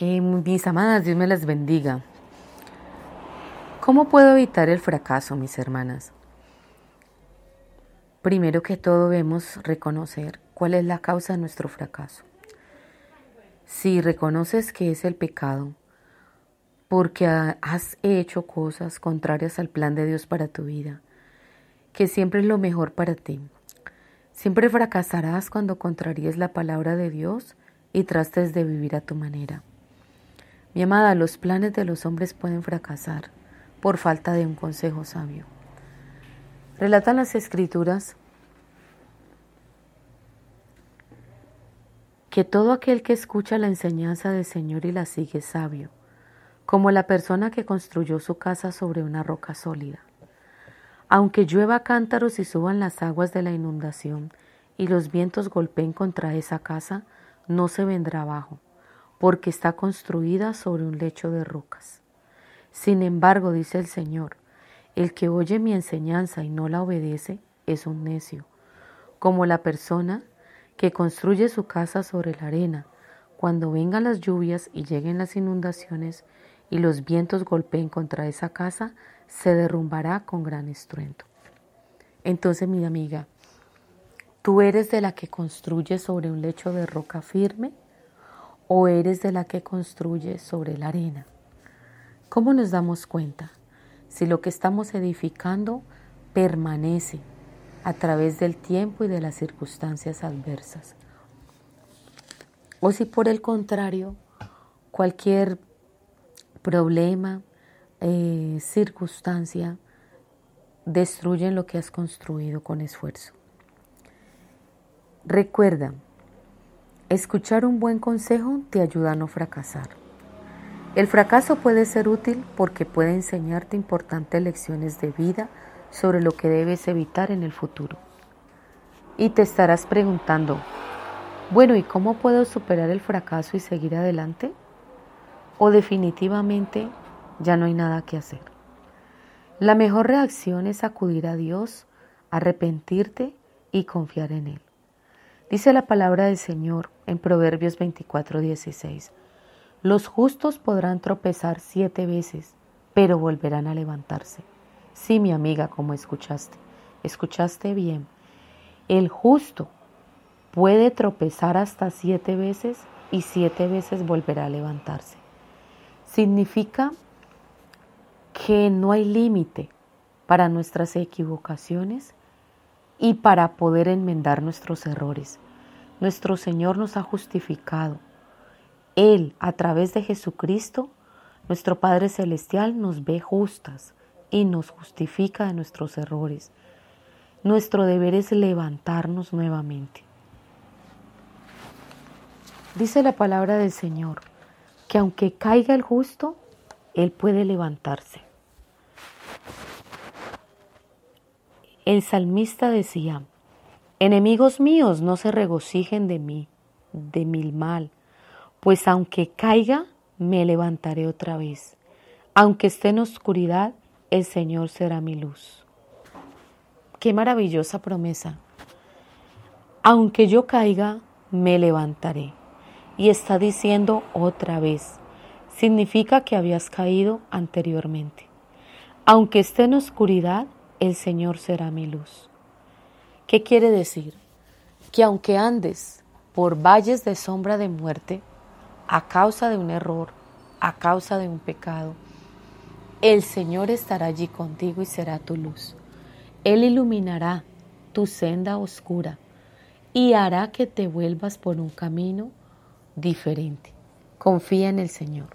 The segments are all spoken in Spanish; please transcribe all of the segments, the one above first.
Mis amadas, Dios me las bendiga. ¿Cómo puedo evitar el fracaso, mis hermanas? Primero que todo debemos reconocer cuál es la causa de nuestro fracaso. Si reconoces que es el pecado, porque has hecho cosas contrarias al plan de Dios para tu vida, que siempre es lo mejor para ti. Siempre fracasarás cuando contraríes la palabra de Dios y trates de vivir a tu manera. Mi amada, los planes de los hombres pueden fracasar por falta de un consejo sabio. Relatan las escrituras que todo aquel que escucha la enseñanza del Señor y la sigue es sabio, como la persona que construyó su casa sobre una roca sólida. Aunque llueva cántaros y suban las aguas de la inundación y los vientos golpeen contra esa casa, no se vendrá abajo porque está construida sobre un lecho de rocas. Sin embargo, dice el Señor, el que oye mi enseñanza y no la obedece es un necio, como la persona que construye su casa sobre la arena. Cuando vengan las lluvias y lleguen las inundaciones y los vientos golpeen contra esa casa, se derrumbará con gran estruendo. Entonces, mi amiga, ¿tú eres de la que construye sobre un lecho de roca firme? O eres de la que construye sobre la arena? ¿Cómo nos damos cuenta si lo que estamos edificando permanece a través del tiempo y de las circunstancias adversas? O si por el contrario, cualquier problema, eh, circunstancia, destruyen lo que has construido con esfuerzo. Recuerda, Escuchar un buen consejo te ayuda a no fracasar. El fracaso puede ser útil porque puede enseñarte importantes lecciones de vida sobre lo que debes evitar en el futuro. Y te estarás preguntando, bueno, ¿y cómo puedo superar el fracaso y seguir adelante? ¿O definitivamente ya no hay nada que hacer? La mejor reacción es acudir a Dios, arrepentirte y confiar en Él. Dice la palabra del Señor en Proverbios 24, 16. Los justos podrán tropezar siete veces, pero volverán a levantarse. Sí, mi amiga, como escuchaste, escuchaste bien. El justo puede tropezar hasta siete veces y siete veces volverá a levantarse. Significa que no hay límite para nuestras equivocaciones y para poder enmendar nuestros errores. Nuestro Señor nos ha justificado. Él, a través de Jesucristo, nuestro Padre Celestial nos ve justas y nos justifica de nuestros errores. Nuestro deber es levantarnos nuevamente. Dice la palabra del Señor que aunque caiga el justo, Él puede levantarse. El salmista decía, enemigos míos no se regocijen de mí, de mi mal, pues aunque caiga, me levantaré otra vez. Aunque esté en oscuridad, el Señor será mi luz. Qué maravillosa promesa. Aunque yo caiga, me levantaré. Y está diciendo otra vez. Significa que habías caído anteriormente. Aunque esté en oscuridad, el Señor será mi luz. ¿Qué quiere decir? Que aunque andes por valles de sombra de muerte, a causa de un error, a causa de un pecado, el Señor estará allí contigo y será tu luz. Él iluminará tu senda oscura y hará que te vuelvas por un camino diferente. Confía en el Señor.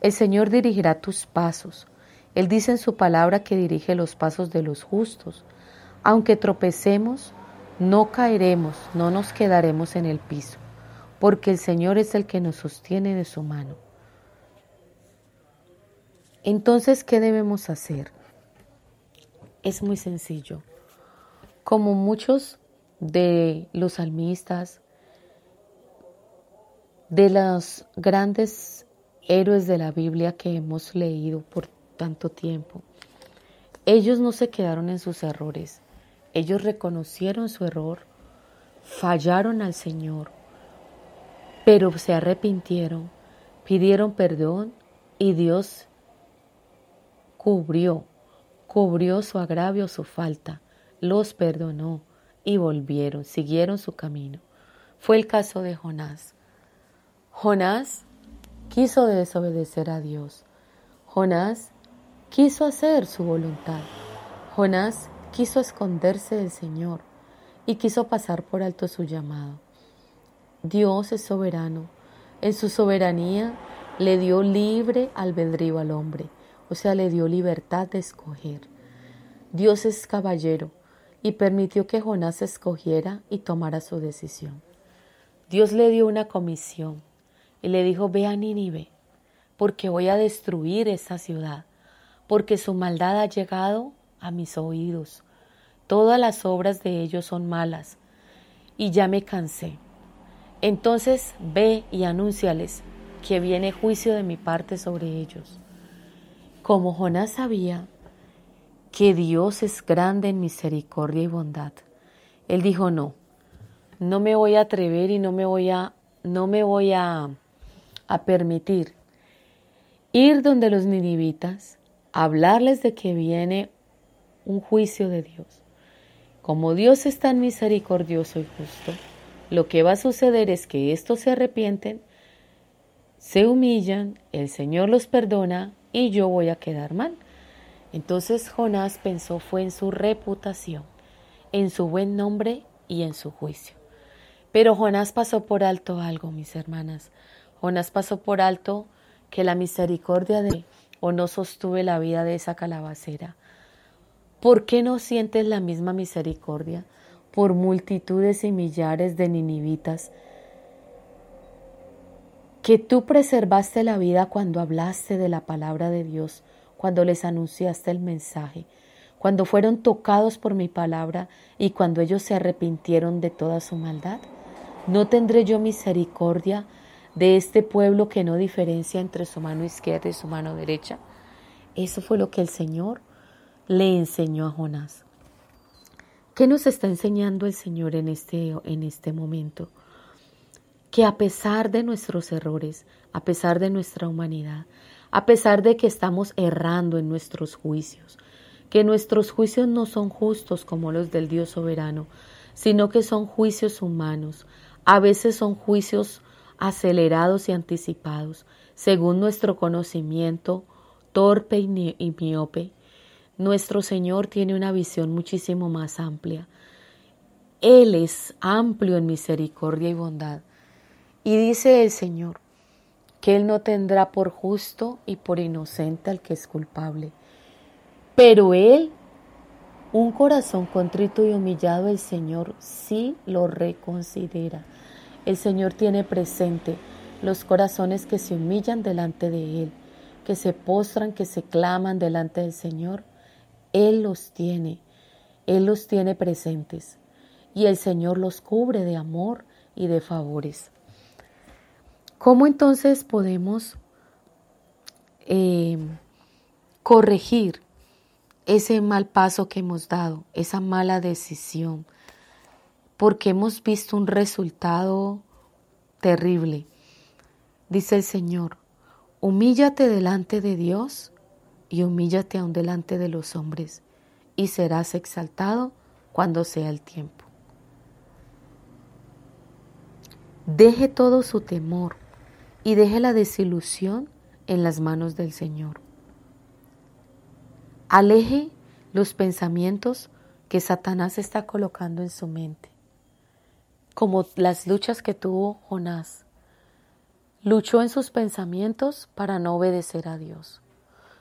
El Señor dirigirá tus pasos, él dice en su palabra que dirige los pasos de los justos. Aunque tropecemos, no caeremos, no nos quedaremos en el piso, porque el Señor es el que nos sostiene de su mano. Entonces, ¿qué debemos hacer? Es muy sencillo. Como muchos de los salmistas, de los grandes héroes de la Biblia que hemos leído por tanto tiempo, ellos no se quedaron en sus errores, ellos reconocieron su error, fallaron al Señor, pero se arrepintieron, pidieron perdón y Dios cubrió, cubrió su agravio, su falta, los perdonó y volvieron, siguieron su camino. Fue el caso de Jonás. Jonás quiso desobedecer a Dios. Jonás quiso hacer su voluntad. Jonás quiso esconderse del Señor y quiso pasar por alto su llamado. Dios es soberano. En su soberanía le dio libre albedrío al hombre o sea, le dio libertad de escoger. Dios es caballero y permitió que Jonás escogiera y tomara su decisión. Dios le dio una comisión y le dijo, ve a Nínive, porque voy a destruir esa ciudad, porque su maldad ha llegado a mis oídos. Todas las obras de ellos son malas y ya me cansé. Entonces ve y anúnciales que viene juicio de mi parte sobre ellos. Como Jonás sabía que Dios es grande en misericordia y bondad, él dijo no, no me voy a atrever y no me voy a, no me voy a, a permitir ir donde los ninivitas, hablarles de que viene un juicio de Dios. Como Dios es tan misericordioso y justo, lo que va a suceder es que estos se arrepienten, se humillan, el Señor los perdona y yo voy a quedar mal. Entonces Jonás pensó fue en su reputación, en su buen nombre y en su juicio. Pero Jonás pasó por alto algo, mis hermanas. Jonás pasó por alto que la misericordia de o no sostuve la vida de esa calabacera. ¿Por qué no sientes la misma misericordia por multitudes y millares de ninivitas que tú preservaste la vida cuando hablaste de la palabra de Dios, cuando les anunciaste el mensaje, cuando fueron tocados por mi palabra y cuando ellos se arrepintieron de toda su maldad? ¿No tendré yo misericordia de este pueblo que no diferencia entre su mano izquierda y su mano derecha? Eso fue lo que el Señor le enseñó a Jonás. ¿Qué nos está enseñando el Señor en este, en este momento? que a pesar de nuestros errores, a pesar de nuestra humanidad, a pesar de que estamos errando en nuestros juicios, que nuestros juicios no son justos como los del Dios soberano, sino que son juicios humanos, a veces son juicios acelerados y anticipados, según nuestro conocimiento torpe y miope. Nuestro Señor tiene una visión muchísimo más amplia. Él es amplio en misericordia y bondad y dice el Señor que Él no tendrá por justo y por inocente al que es culpable. Pero Él, un corazón contrito y humillado, el Señor sí lo reconsidera. El Señor tiene presente los corazones que se humillan delante de Él, que se postran, que se claman delante del Señor. Él los tiene, Él los tiene presentes. Y el Señor los cubre de amor y de favores. ¿Cómo entonces podemos eh, corregir ese mal paso que hemos dado, esa mala decisión? Porque hemos visto un resultado terrible. Dice el Señor, humíllate delante de Dios y humíllate aún delante de los hombres, y serás exaltado cuando sea el tiempo. Deje todo su temor y deje la desilusión en las manos del Señor. Aleje los pensamientos que Satanás está colocando en su mente, como las luchas que tuvo Jonás. Luchó en sus pensamientos para no obedecer a Dios.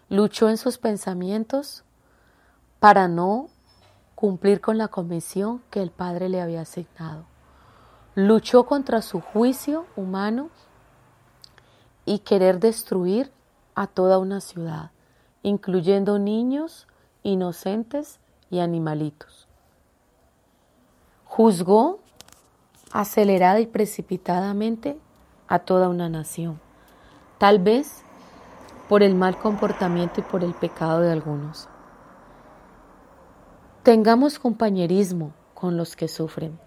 Luchó en sus pensamientos para no cumplir con la comisión que el Padre le había asignado. Luchó contra su juicio humano y querer destruir a toda una ciudad. incluyendo niños, inocentes y animalitos. Juzgó acelerada y precipitadamente a toda una nación, tal vez por el mal comportamiento y por el pecado de algunos. Tengamos compañerismo con los que sufren.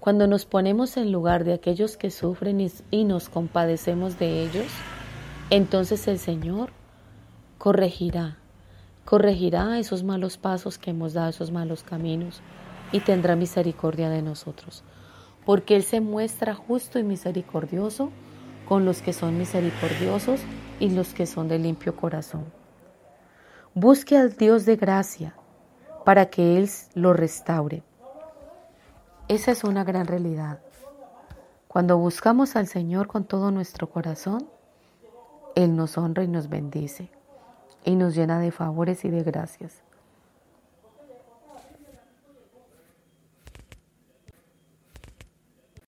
Cuando nos ponemos en lugar de aquellos que sufren y, nos compadecemos de ellos, entonces el Señor corregirá, corregirá esos malos pasos que hemos dado, esos malos caminos, y tendrá misericordia de nosotros, porque Él se muestra justo y misericordioso con los que son misericordiosos y los que son de limpio corazón. Busque al Dios de gracia para que Él lo restaure. Esa es una gran realidad. Cuando buscamos al Señor con todo nuestro corazón, Él nos honra y nos bendice y nos llena de favores y de gracias.